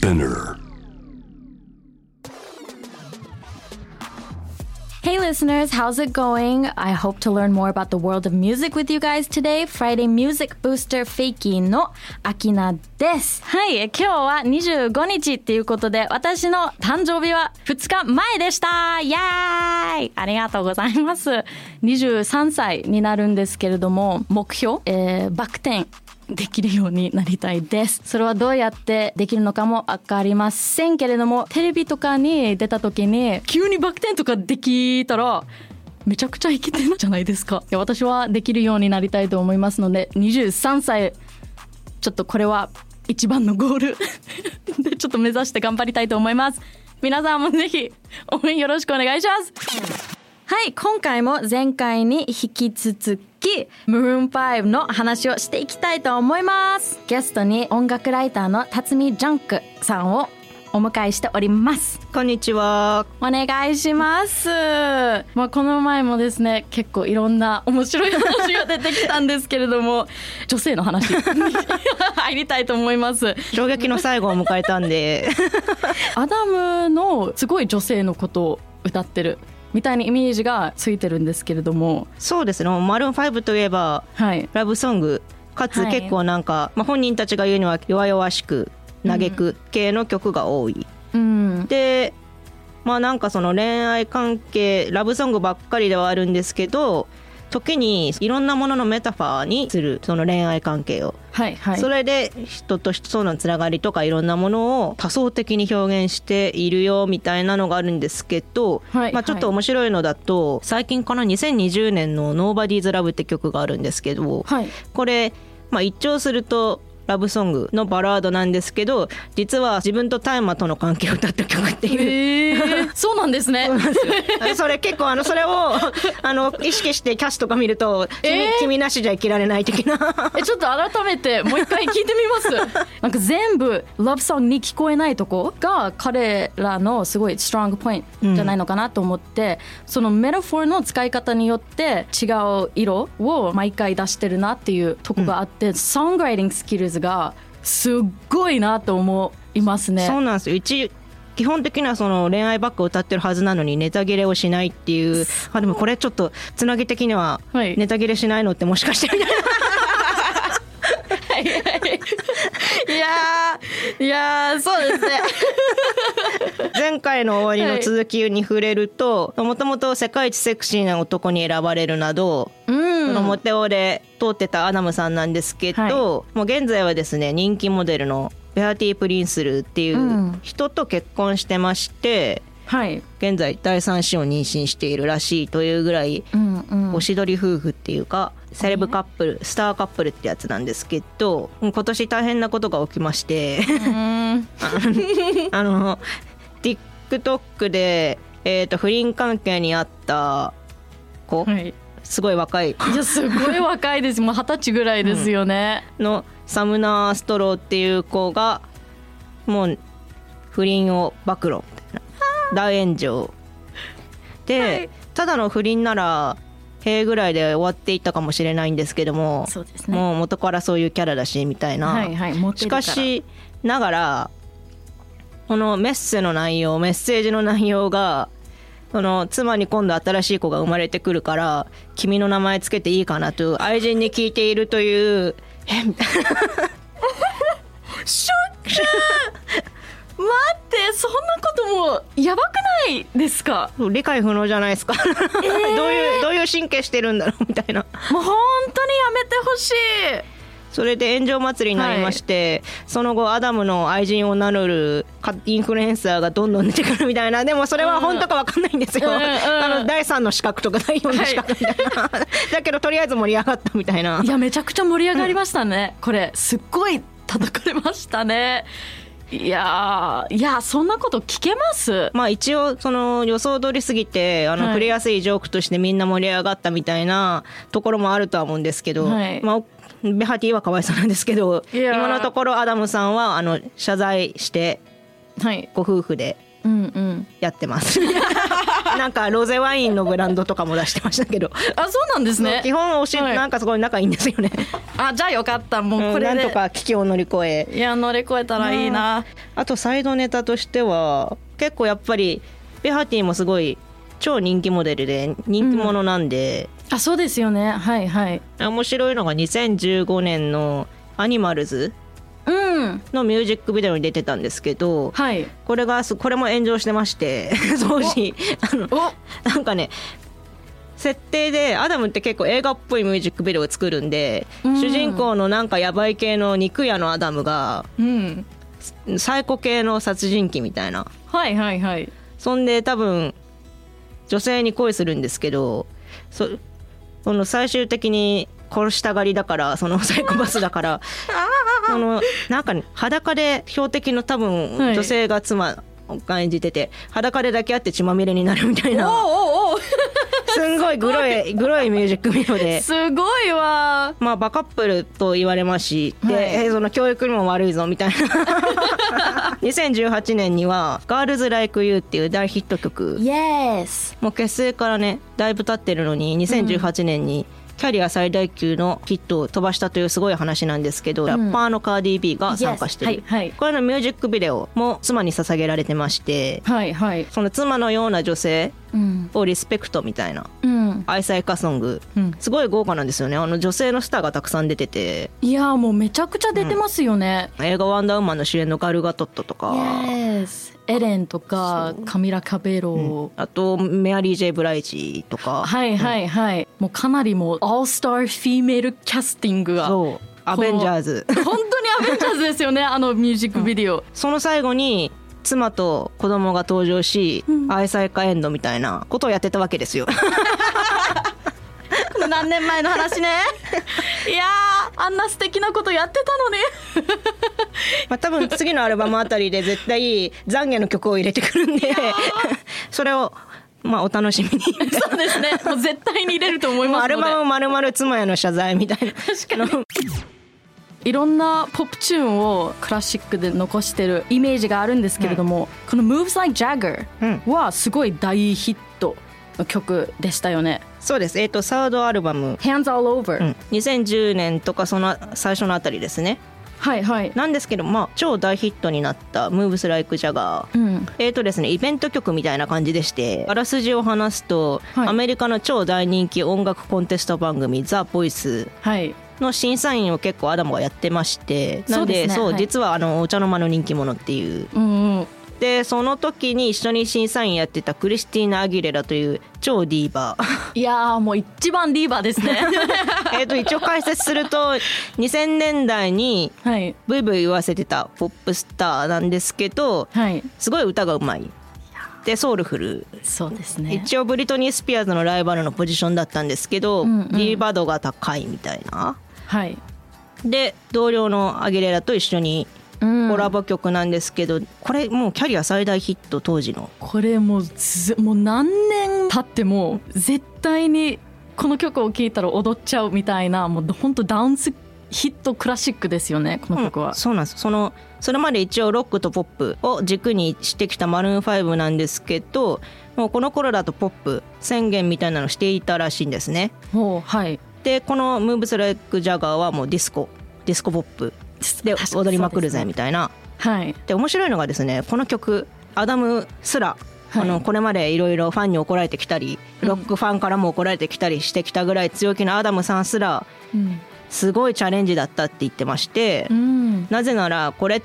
Spinner. Hey listeners, how's it going? I hope to learn more about the world of music with you guys today. Friday Music Booster Fakey のアキナです。はい、今日は25日っていうことで、私の誕生日は2日前でしたイエーイありがとうございます。23歳になるんですけれども、目標、えー、バク転できるようになりたいです。それはどうやってできるのかも分かりませんけれどもテレビとかに出た時に急にバク転とかできたらめちゃくちゃイケてるじゃないですか。いや私はできるようになりたいと思いますので23歳ちょっとこれは一番のゴール。でちょっと目指して頑張りたいと思います。皆さんもぜひ応援よろしくお願いします。はい今回も前回に引き続き Maroon 5の話をしていきたいと思いますゲストに音楽ライターの辰巳ジャンクさんをお迎えしておりますこんにちは。お願いしますまあこの前もですね結構いろんな面白い話が出てきたんですけれども 女性の話に 入りたいと思います衝撃の最後を迎えたんで。アダムのすごい女性のことを歌ってるみたいなイメージがついてるんですけれどもそうですね。マルーン5といえばはいラブソングかつはい結構なんか、まあ本人たちが言うには弱々しく嘆く系の曲が多い。うんで、まあなんかその恋愛関係ラブソングばっかりではあるんですけど。時にいろんなもののメタファーにするその恋愛関係を、はいはい。それで人と人とのつながりとかいろんなものを多層的に表現しているよみたいなのがあるんですけど、はいまあ、ちょっと面白いのだと、最近かな2020年の「Nobody's Love」って曲があるんですけど、はい。これ、まあ、一聴するとラブソングのバラードなんですけど実は自分と大麻との関係を歌った曲っていう。えー、そうなんですね。それ結構あのそれをあの意識してキャスとか見ると君,、えー。君なしじゃ生きられない的な。えちょっと改めてもう一回聞いてみます。なんか全部ラブソングに聞こえないとこが彼らのすごいストロングポイントじゃないのかなと思って、そのメタフォーの使い方によって違う色を毎回出してるなっていうとこがあって、ソングライティングスキルズがすっごいなと思いますね。そうなんですよ。一基本的にはその恋愛ばっか歌ってるはずなのにネタ切れをしないっていう。あでもこれちょっとつなぎ的にははい。ネタ切れしないのってもしかしてみたいな。はいはい。いやーいやーそうですね。前回の終わりの続きに触れるともともと世界一セクシーな男に選ばれるなど、うんそのモテオで通ってたアダムさんなんですけど、はい。もう現在はですね人気モデルのベアティ・プリンスルーっていううん。人と結婚してまして、はい。現在第三子を妊娠しているらしいというぐらいうんうん。おしどり夫婦っていうかセレブカップルスターカップルってやつなんですけど今年大変なことが起きましてうん。あの TikTok で、えー、と不倫関係にあった子、はい。すごい若い。いやすごい若いです。もう二十歳ぐらいですよね、のサムナー・ストローっていう子がもう不倫を暴露みたいな。大炎上。で、はい。ただの不倫なら塀ぐらいで終わっていったかもしれないんですけどもそうですね。もう元からそういうキャラだしみたいな、はいはいしかしながらこのメッセの内容メッセージの内容がその妻に今度新しい子が生まれてくるから君の名前つけていいかなと愛人に聞いているというえみたいショック。待ってそんなこともやばくないですか？な理解不能じゃないですか、どういうどういう神経してるんだろうみたいな。もう本当にやめてほしいそれで炎上祭りになりまして、その後アダムの愛人を名乗るかインフルエンサーがどんどん出てくるみたいな。でもそれは本当か分かんないんですよ、うんうんあの第3の資格とか第4の資格みたいな、だけどとりあえず盛り上がったみたいな。いやめちゃくちゃ盛り上がりましたね、これすっごい叩かれましたね。いやーいやそんなこと聞けます？まあ一応その予想通りすぎてあのはい。触れやすいジョークとしてみんな盛り上がったみたいなところもあるとは思うんですけど、はい。まあベハティはかわいそうなん。ですけど今のところアダムさん。はあの謝罪してはいご夫婦でやってますなん。かロゼワインのブランドとかも出してましたけどあそうなん。ですね基本おし、はいなん。かすごい仲いいん。ですよねあじゃあよかったもうこうん、なん。とか危機を乗り越えいや乗り越えたらいいなあとサイドネタとしては結構やっぱりベハティもすごい超人気モデルで人気者なん。で、あそうですよね。はいはい。面白いのが2015年の「アニマルズうん」のミュージックビデオに出てたんですけどはい。これがすこれも炎上してまして当時。あのお。なんかね設定でアダムって結構映画っぽいミュージックビデオを作るんで、うん。主人公のなんかヤバい系の肉屋のアダムがうん。サイコ系の殺人鬼みたいな。はいはいはい。そんで多分女性に恋するんですけどそその最終的に殺したがりだからそのサイコパスだから そのなんかね裸で標的の多分はい。女性が妻が演じてて裸で抱き合って血まみれになるみたいな。おすんごいグロいグロいミュージックビデオで。すごいわ。まあ、バカップルと言われますし、で、はい。えーその教育にも悪いぞみたいな。2018年には「ガールズ・ライク・ユー」っていう大ヒット曲。Yes もう結成からねだいぶ経ってるのに2018年にキャリア最大級のヒットを飛ばしたというすごい話なんですけど、ラッパーのカーディー・ビーが参加してる、Yes はいはい。これのミュージックビデオも妻に捧げられてましてはいはい。その妻のような女性うんをリスペクトみたいなうん。愛妻家ソング。うん。すごい豪華なんですよね。あの女性のスターがたくさん出てて。いやもうめちゃくちゃ出てますよね、映画「ワンダーウーマン」の主演のガル・ガドットとか、Yes エレンとかカミラ・カベロ、あとメアリー・ジェイ・ブライジとか、はいはいはい、もうかなりもう all-star female casting が。本そう。アベンジャーズ当にアベンジャーズですよねあのミュージックビデオ、その最後に妻と子供が登場し、愛妻家エンドみたいなことをやってたわけですよ。この何年前の話ね。いやーあんな素敵なことやってたのに まあ多分次のアルバムあたりで絶対懺悔の曲を入れてくるんでそれをまあお楽しみに。そうですね。もう絶対に入れると思いますので。バムまるまる妻への謝罪みたいな。確かにいろんなポップチューンをクラシックで残してるイメージがあるんですけれども、この「Moves Like Jagger うん」はすごい大ヒットの曲でしたよね。そうです。えっ、とサードアルバム、Hands All Over、うん、2010年とかその最初のあたりですね。はいはい。なんですけどまあ超大ヒットになった「Moves Like Jagger」うん、えーとですね、イベント曲みたいな感じでしてあらすじを話すと、はい。アメリカの超大人気音楽コンテスト番組「ザ・ボイスはい。の審査員を結構アダムがやってましてなんでそうね。実はあのお茶の間の人気者っていう。うんうん。でその時に一緒に審査員やってたクリスティーナ・アギレラという超ディーバー。いやーもう一番ディーバーですね。えーと一応解説すると2000年代にはい。ブイブイ言わせてたポップスターなんですけどはい。すごい歌がうまい。でソウルフル。そうですね。一応ブリトニー・スピアーズのライバルのポジションだったんですけど、うんうん。リーバードが高いみたいなはい。で同僚のアギレラと一緒にうんコラボ曲なんですけど、これもうキャリア最大ヒット当時のこれもうずもう何年経っても絶対にこの曲を聴いたら踊っちゃうみたいなもう本当ダンスヒットクラシックですよねこの曲は。そうなんですそのそれまで一応ロックとポップを軸にしてきたマルーン5なんですけどもうこの頃だとポップ宣言みたいなのしていたらしいんですねはい。でこの「ムーブス・ライク・ジャガー」はもうディスコディスコポップで踊りまくるぜみたいなはい。で面白いのがですねこの曲アダムすら、はいあのこれまでいろいろファンに怒られてきたりロックファンからも怒られてきたりしてきたぐらい強気なアダムさんすらうん。すごいチャレンジだったって言ってまして、うん。なぜならこれ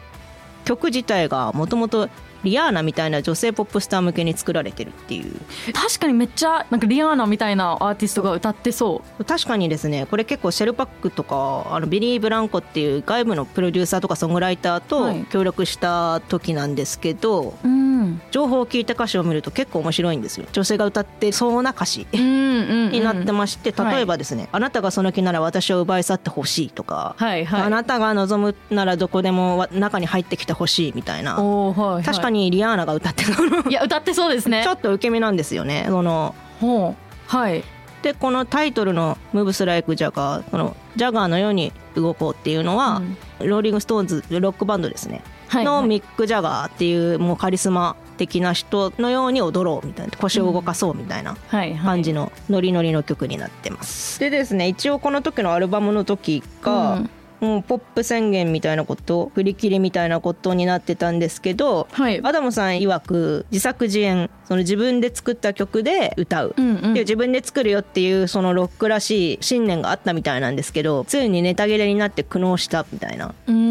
曲自体がもともとリアーナみたいな女性ポップスター向けに作られてるっていう確かにめっちゃなんかリアーナみたいなアーティストが歌ってそ確かにですねこれ結構シェルパックとかあのビリー・ブランコっていう外部のプロデューサーとかソングライターとはい協力した時なんですけど、う。うん。情報を聞いた歌詞を見ると結構面白いんですよ女性が歌ってそうな歌詞になってまして、はい例えばですね、あなたがその気なら私を奪い去ってほしい」とか、はいはい。あなたが望むならどこでもわ中に入ってきてほしい」みたいなはい、はい。確かにリアーナが歌ってたの。いや歌ってそうですね。ちょっと受け身なんですよね。そのほう。はい。でこのタイトルの「ムーブスライク・ジャガー」この「ジャガーのように動こう」っていうのは、ローリング・ストーンズロックバンドですね、はい。のミック・ジャガーっていうもうカリスマ的な人のように踊ろうみたいな腰を動かそうみたいなはいはい。感じのノリノリの曲になってます。でですね一応この時のアルバムの時が、うんもうポップ宣言みたいなこと振り切りみたいなことになってたんですけど、はい。アダムさん曰く自作自演その自分で作った曲で歌う、うんうん。で自分で作るよっていうそのロックらしい信念があったみたいなんですけどついにネタ切れになって苦悩したみたいな、うーん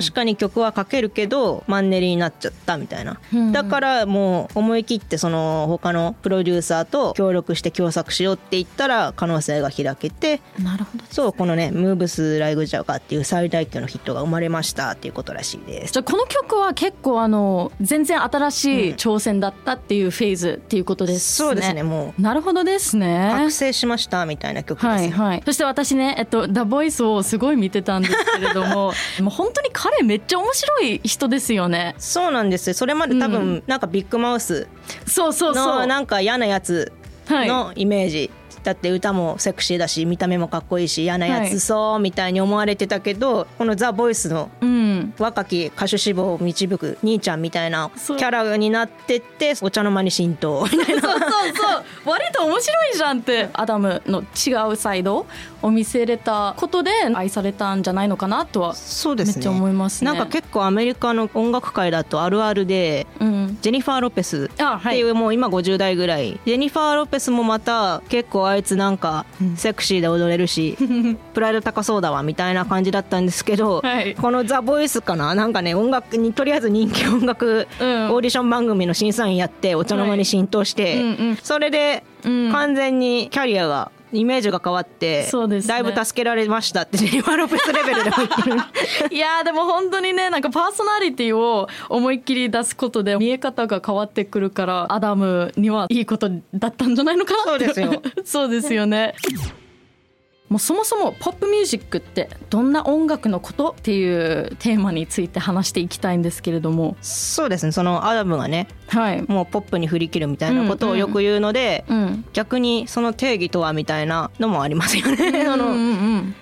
確かに曲は書けるけどマンネリになっちゃったみたいな、うんだからもう思い切ってその他のプロデューサーと協力して共作しようって言ったら可能性が開けてなるほどそうこのね「ムーブス・ライグ・ジャガー」っていう最大級のヒットが生まれましたっていうことらしいです。じゃあこの曲は結構あの全然新しい挑戦だったっていうフェーズっていうことですね。そうですねもう。なるほどですね。覚醒しましたみたいな曲です、ね。はいはい、そして私ね、えっと、ダ・ボイスをすごい見てたんですけれども もう本当に彼めっちゃ面白い人ですよね。そうなんです。よそれまで多う分なんかビッグマウスそうそうそう。のなんか嫌なやつはい。のイメージ、だって歌もセクシーだし見た目もかっこいいし嫌なやつそうみたいに思われてたけどこの「ザ・ボイスのうん。若き歌手志望を導く兄ちゃんみたいなキャラになってってお茶の間に浸透みたいな。そうそうそう。割と面白いじゃんってアダムの違うサイドを見せれたことで愛されたんじゃないのかなとはそうですね。めっちゃ思いますね。なんか結構アメリカの音楽界だとあるあるでうん。ジェニファー・ロペスっていうもう今50代ぐらい。ジェニファー・ロペスもまた結構あいつなんかセクシーで踊れるし プライド高そうだわみたいな感じだったんですけど、はい。この「ザ・ボイスかな？なんかね音楽にとりあえず人気音楽オうん。ーディション番組の審査員やってお茶の間に浸透して、うんうん。それでうん。完全にキャリアがイメージが変わって、そうですね。だいぶ助けられましたってジェニファー・ロペスレベルでも言ってる。いやーでも本当にねなんかパーソナリティを思いっきり出すことで見え方が変わってくるからアダムにはいいことだったんじゃないのかなって。そうですよ。そうですよねもうそもそもポップミュージックってどんな音楽のことっていうテーマについて話していきたいんですけれども。そうですね。そのアダムがねはい、もうポップに振り切るみたいなことをよく言うので、うん、逆にその定義とはみたいなのもありますよね。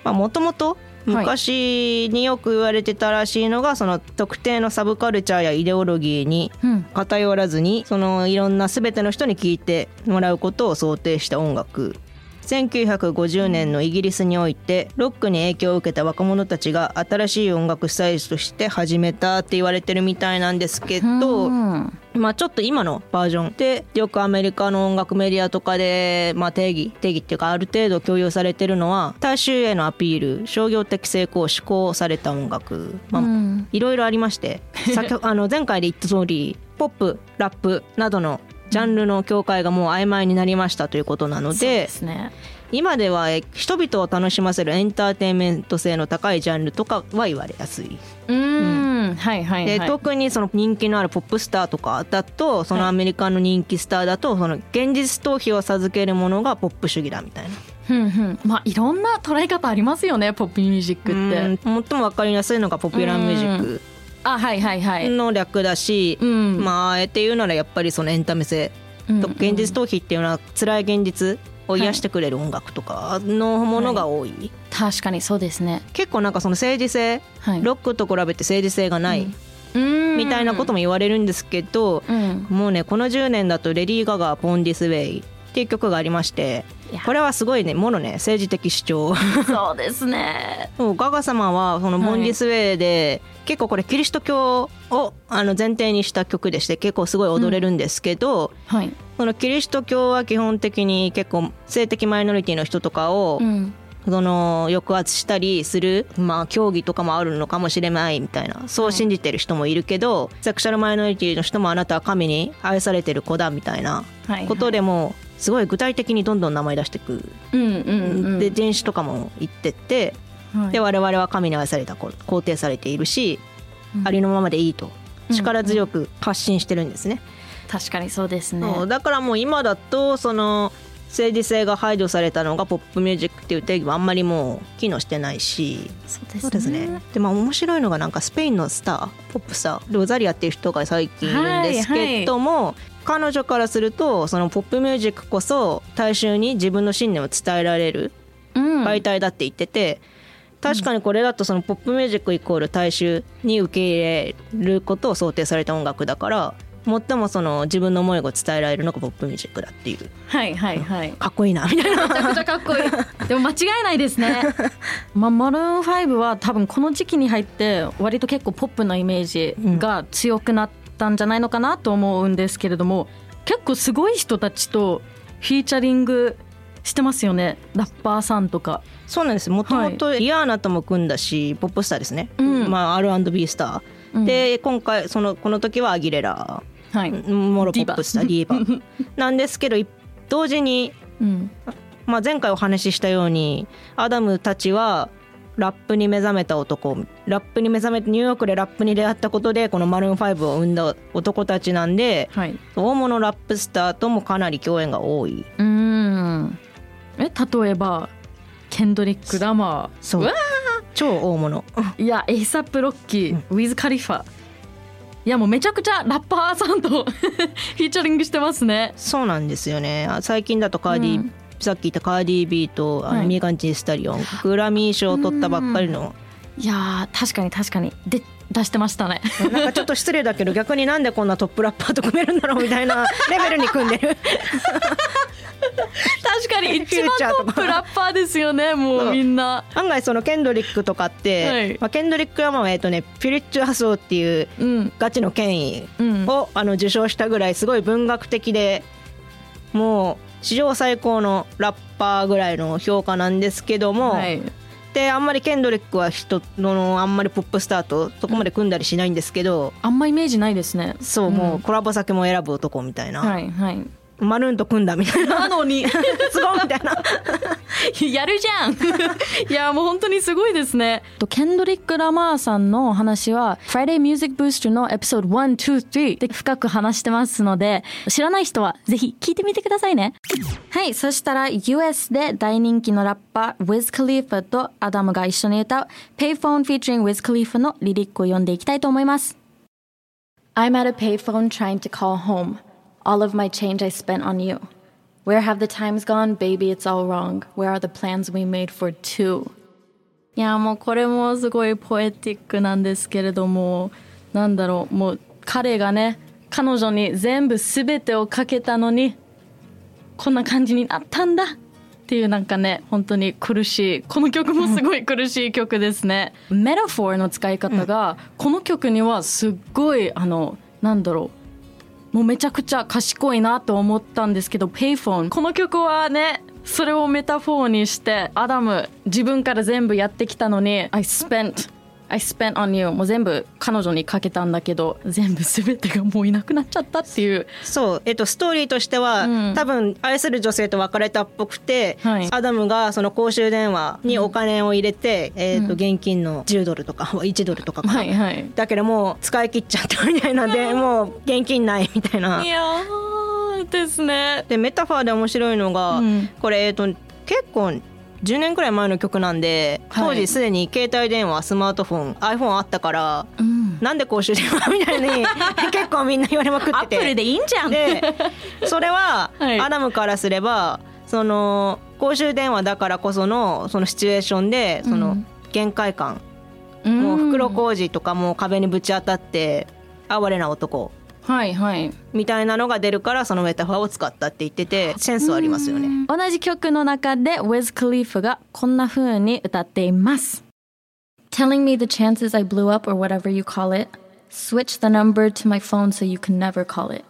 もともと昔によく言われてたらしいのがその特定のサブカルチャーやイデオロギーにうん。偏らずにそのいろんな全ての人に聴いてもらうことを想定した音楽1950年のイギリスにおいてロックに影響を受けた若者たちが新しい音楽スタイルとして始めたって言われてるみたいなんですけど、うん。まあちょっと今のバージョンでよくアメリカの音楽メディアとかで、まあ、定義定義っていうかある程度共有されてるのは大衆へのアピール商業的成功志向された音楽、まあうん。いろいろありまして あの前回で言った通りポップラップなどのジャンルの境界がもう曖昧になりましたということなのでね。今ではえ人々を楽しませるエンターテインメント性の高いジャンルとかは言われやすい。うん。はいはいではい。特にその人気のあるポップスターとかだとそのアメリカの人気スターだとその現実逃避を授けるものがポップ主義だみたいな。うんうん。まあいろんな捉え方ありますよねポップミュージックって。うん。最も分かりやすいのがポピュラーミュージックあはいはいはい。の略だし、うん。まああえて言うならやっぱりそのエンタメ性。とうん現実逃避っていうのは辛い現実を癒してくれる音楽とかのものが多い、確かにそうですね。結構なんかその政治性はい。ロックと比べて政治性がないうん。みたいなことも言われるんですけど、うん。もうねこの10年だとレディー・ガガ「ポン・ディス・ウェイ」っていう曲がありましてこれはすごいねものね政治的主張。そうですね。ガガ様はその「はいボン・ディス・ウェイで」結構これキリスト教をあの前提にした曲でして結構すごい踊れるんですけど、はい。そのキリスト教は基本的に結構性的マイノリティの人とかを、うん。その抑圧したりする、まあ、競技とかもあるのかもしれないみたいなそう信じてる人もいるけど、セクシャルマイノリティの人もあなたは神に愛されてる子だみたいなはい。ことでもすごい具体的にどんどん名前出してく。うんうんうん。で人種とかも言ってってはい。で我々は神に愛された子肯定されているし、うん。ありのままでいいと。うん力強く発信してるんですね。確かにそうですね。だからもう今だとその政治性が排除されたのがポップミュージックっていう定義はあんまりもう機能してないし。そうですね。ですね。でまあ面白いのがなんかスペインのスターポップスターロザリアっていう人が最近いるんですけども、彼女からするとそのポップミュージックこそ大衆に自分の信念を伝えられるうん。媒体だって言ってて、確かにこれだとそのポップミュージックイコール大衆に受け入れることを想定された音楽だから最もその自分の思いを伝えられるのがポップミュージックだっていう。はいはいはい。かっこいいなみたいな。めちゃくちゃかっこいい。でも間違いないですね。まあマルーン5は多分この時期に入って割と結構ポップなイメージが強くなったんじゃないのかなと思うんですけれども、結構すごい人たちとフィーチャリングしてますよね。ラッパーさんとか。そうなんです。もともとリアーナとも組んだしポップスターですね、うん。まあ、R&B スター、で今回そのこの時はアギレラ。はい、モロポップスターディーバ。なんですけど一同時に、うん、まあ、前回お話ししたようにアダムたちはラップに目覚めた男。ラップに目覚めてニューヨークでラップに出会ったことでこのマルーン5を生んだ男たちなんではい。大物ラップスターともかなり共演が多い。うん。え例えばケンドリック・ラマー。そう。わ超大物。いやエイサップ・ロッキー、ウィズ・カリファ。いやもうめちゃくちゃラッパーさんと フィーチャリングしてますね。そうなんですよね。あ最近だとカーディ、うんさっき言ったカーディー・ビーとあのはい。ミーガン・ジー・スタリオングラミー賞を取ったばっかりの。いやー確かに確かに。で出してましたね。なんかちょっと失礼だけど 逆になんでこんなトップラッパーと組めるんだろうみたいな レベルに組んでる。確かに 一番トップラッパーですよねもそう。うみんな。案外そのケンドリックとかって、はい。まあ、ケンドリックはまあえっとねピュリッチュ・ハソーっていううんガチの権威うん。をあの受賞したぐらいすごい文学的でもう史上最高のラッパーぐらいの評価なんですけども、はい。であんまりケンドリックは人のあんまりポップスターとそこまで組んだりしないんですけど、あんまイメージないですね。そう、もうコラボ先も選ぶ男みたいな、はいはいマルーンと組んだみたいな。なのに。すごいみたいな。やるじゃん。いやもう本当にすごいですね。とケンドリック・ラマーさんのお話は Friday Music Booster のエピソード123で深く話してますので知らない人はぜひ聞いてみてくださいね。はいそしたら US で大人気のラッパー Wiz Khalifa とアダムが一緒に歌う Payphone featuring Wiz Khalifa のリリックを読んでいきたいと思います。I'm at a payphone trying to call home. All of my change I spent on you. Where have the times gone? Baby, it's all wrong. Where are the plans we made for two? いやもうこれもすごいポエティックなんですけれどもなんだろうもう彼がね彼女に全部全てをかけたのにこんな感じになったんだっていうなんかね本当に苦しいこの曲もすごい苦しい曲ですね、metaphor の使い方がこの曲にはすっごいあのなんだろうもうめちゃくちゃ賢いなと思ったんですけど Payphone この曲はねそれを metaphor にしてアダム自分から全部やってきたのに I spent I spent on you もう全部彼女にかけたんだけど全部全てがもういなくなっちゃったっていう。そう、えっと、ストーリーとしては、うん。多分愛する女性と別れたっぽくて、はい。アダムがその公衆電話にお金を入れて、えっと現金の10ドルとか 1ドルとかかな。はいはい。だけどもう使い切っちゃったみたいなんで もう現金ないみたいな。いやーですね。でメタファーで面白いのが、うん。これ、えっと、結構10年くらい前の曲なんではい。当時すでに携帯電話スマートフォン iPhone あったからうん。なんで公衆電話 みたいに結構みんな言われまくって。てアップルでいいんじゃん。でそれははい。アダムからすればその公衆電話だからこそのそのシチュエーションでその限界感、もう袋小路とかも壁にぶち当たって哀れな男はいはいみたいなのが出るからそのメタファーを使ったって言っててセンスはありますよね。同じ曲の中で Wiz Khalifa がこんな風に歌っています Telling me the chances I blew up or whatever you call it Switch the number to my phone so you can never call it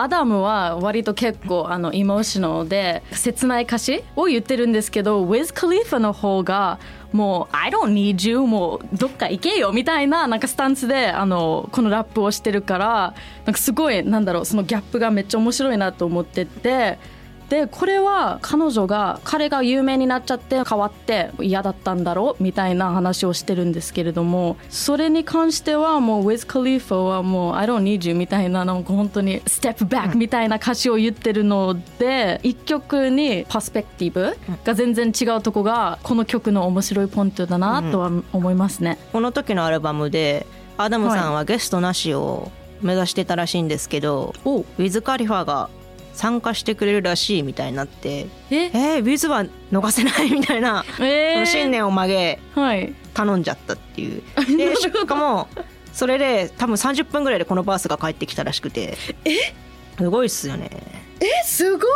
アダムは割と結構あのエモーショナルで切ない歌詞を言ってるんですけど Wiz Khalifa の方がもう I don't need you もうどっか行けよみたいななんかスタンスであのこのラップをしてるからなんかすごいなんだろうそのギャップがめっちゃ面白いなと思っててでこれは彼女が彼が有名になっちゃって変わって嫌だったんだろうみたいな話をしてるんですけれどもそれに関してはもう Wiz Khalifa はもう I don't need you みたいななんか本当に Step back みたいな歌詞を言ってるので一曲にパスペクティブが全然違うとこがこの曲の面白いポイントだなとは思いますね。この時のアルバムでアダムさんはゲストなしを目指してたらしいんですけど、お。ウィズ・カリファが参加してくれるらしいみたいになってえ？えー、ウィズは逃せないみたいな、えー。その信念を曲げはい。頼んじゃったっていう。でしかもそれで多分30分ぐらいでこのバースが帰ってきたらしくて。え？すごいっすよね。えすご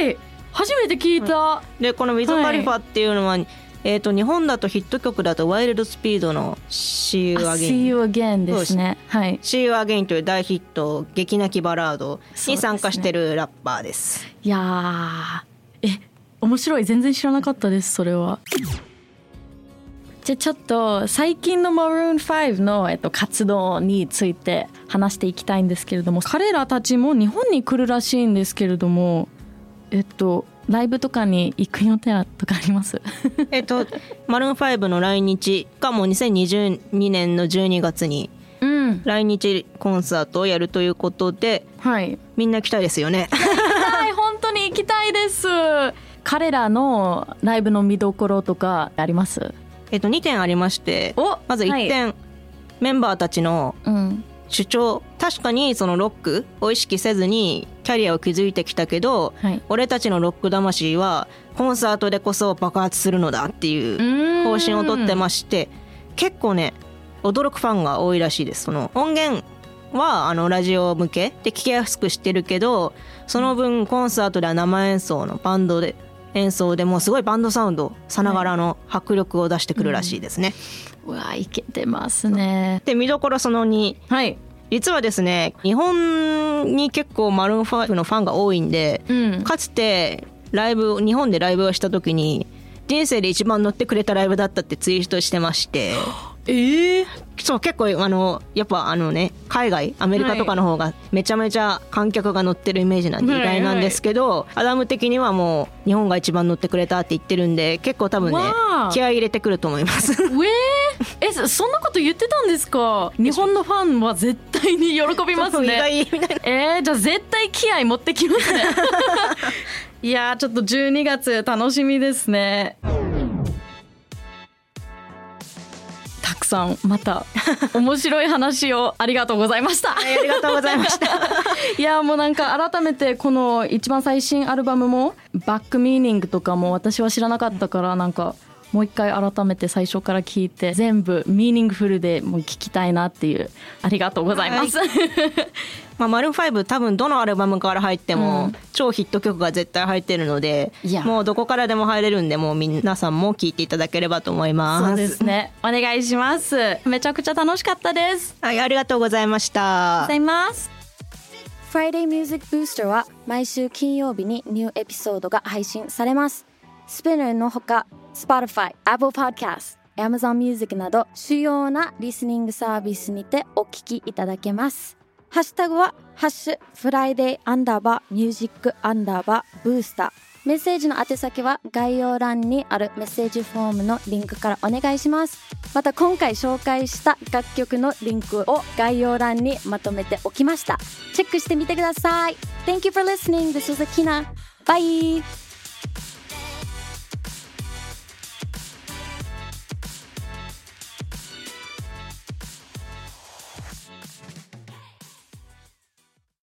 い！初めて聞いた、でこの「ウィズ・カリファ」っていうのは、えー、と日本だとヒット曲だと「ワイルドスピードの See You あ Again」ですね。はい「See You Again」という大ヒット劇泣きバラードに参加してるラッパーです。いやーえ面白い。全然知らなかったですそれは。じゃあちょっと最近の Maroon5 の、えっと、活動について話していきたいんですけれども彼らたちも日本に来るらしいんですけれどもえっとライブとかに行く予定とかあります？えっとマルーン5の来日がもう2022年の12月にうん。来日コンサートをやるということではい。みんな来たいですよね。はい本当に行きたいです。彼らのライブの見どころとかあります？えっと2点ありましておまず1点、メンバーたちのうん主張確かにそのロックを意識せずにキャリアを築いてきたけど、はい。俺たちのロック魂はコンサートでこそ爆発するのだっていう方針をとってまして結構ね驚くファンが多いらしいです。その音源はあのラジオ向けで聴きやすくしてるけどその分コンサートでは生演奏のバンドで演奏でもうすごいバンドサウンドさながらの迫力を出してくるらしいですね。うわいけてますね。で見どころその2はい。実はですね日本に結構マルーン5のファンが多いんでうん。かつてライブ日本でライブをした時に人生で一番乗ってくれたライブだったってツイートしてまして ええそう結構あのやっぱあのね海外アメリカとかの方がめちゃめちゃ観客が乗ってるイメージなんではい意外なんですけど、アダム的にはもう日本が一番乗ってくれたって言ってるんで結構多分ね気合い入れてくると思います。う ええそそんなこと言ってたんですか？日本のファンは絶対に喜びます意ねえー、じゃあ絶対気合持ってきますね。いやーちょっと12月楽しみですねさんまた面白い話をありがとうございました。はいありがとうございました。いやもうなんか改めてこの一番最新アルバムもバックミーニングとかも私は知らなかったからなんかもう一回改めて最初から聞いて全部ミーニングフルでもう聞きたいなっていうありがとうございます、まあ、マルーン5多分どのアルバムから入っても、うん。超ヒット曲が絶対入ってるのでいや。もうどこからでも入れるんでもう皆さんも聴いていただければと思います。そうですね。お願いします。めちゃくちゃ楽しかったです。はいありがとうございました。ございます。Friday Music Booster は毎週金曜日にニューエピソードが配信されます。スピナーのほか、Spotify、Apple Podcast、Amazon Music など主要なリスニングサービスにてお聞きいただけます。ハッシュタグは、ハッシュ、フライデーアンダーバーミュージックアンダーバーブースター。メッセージの宛先は概要欄にあるメッセージフォームのリンクからお願いします。また今回紹介した楽曲のリンクを概要欄にまとめておきました。チェックしてみてください。Thank you for listening. This was Akina. Bye!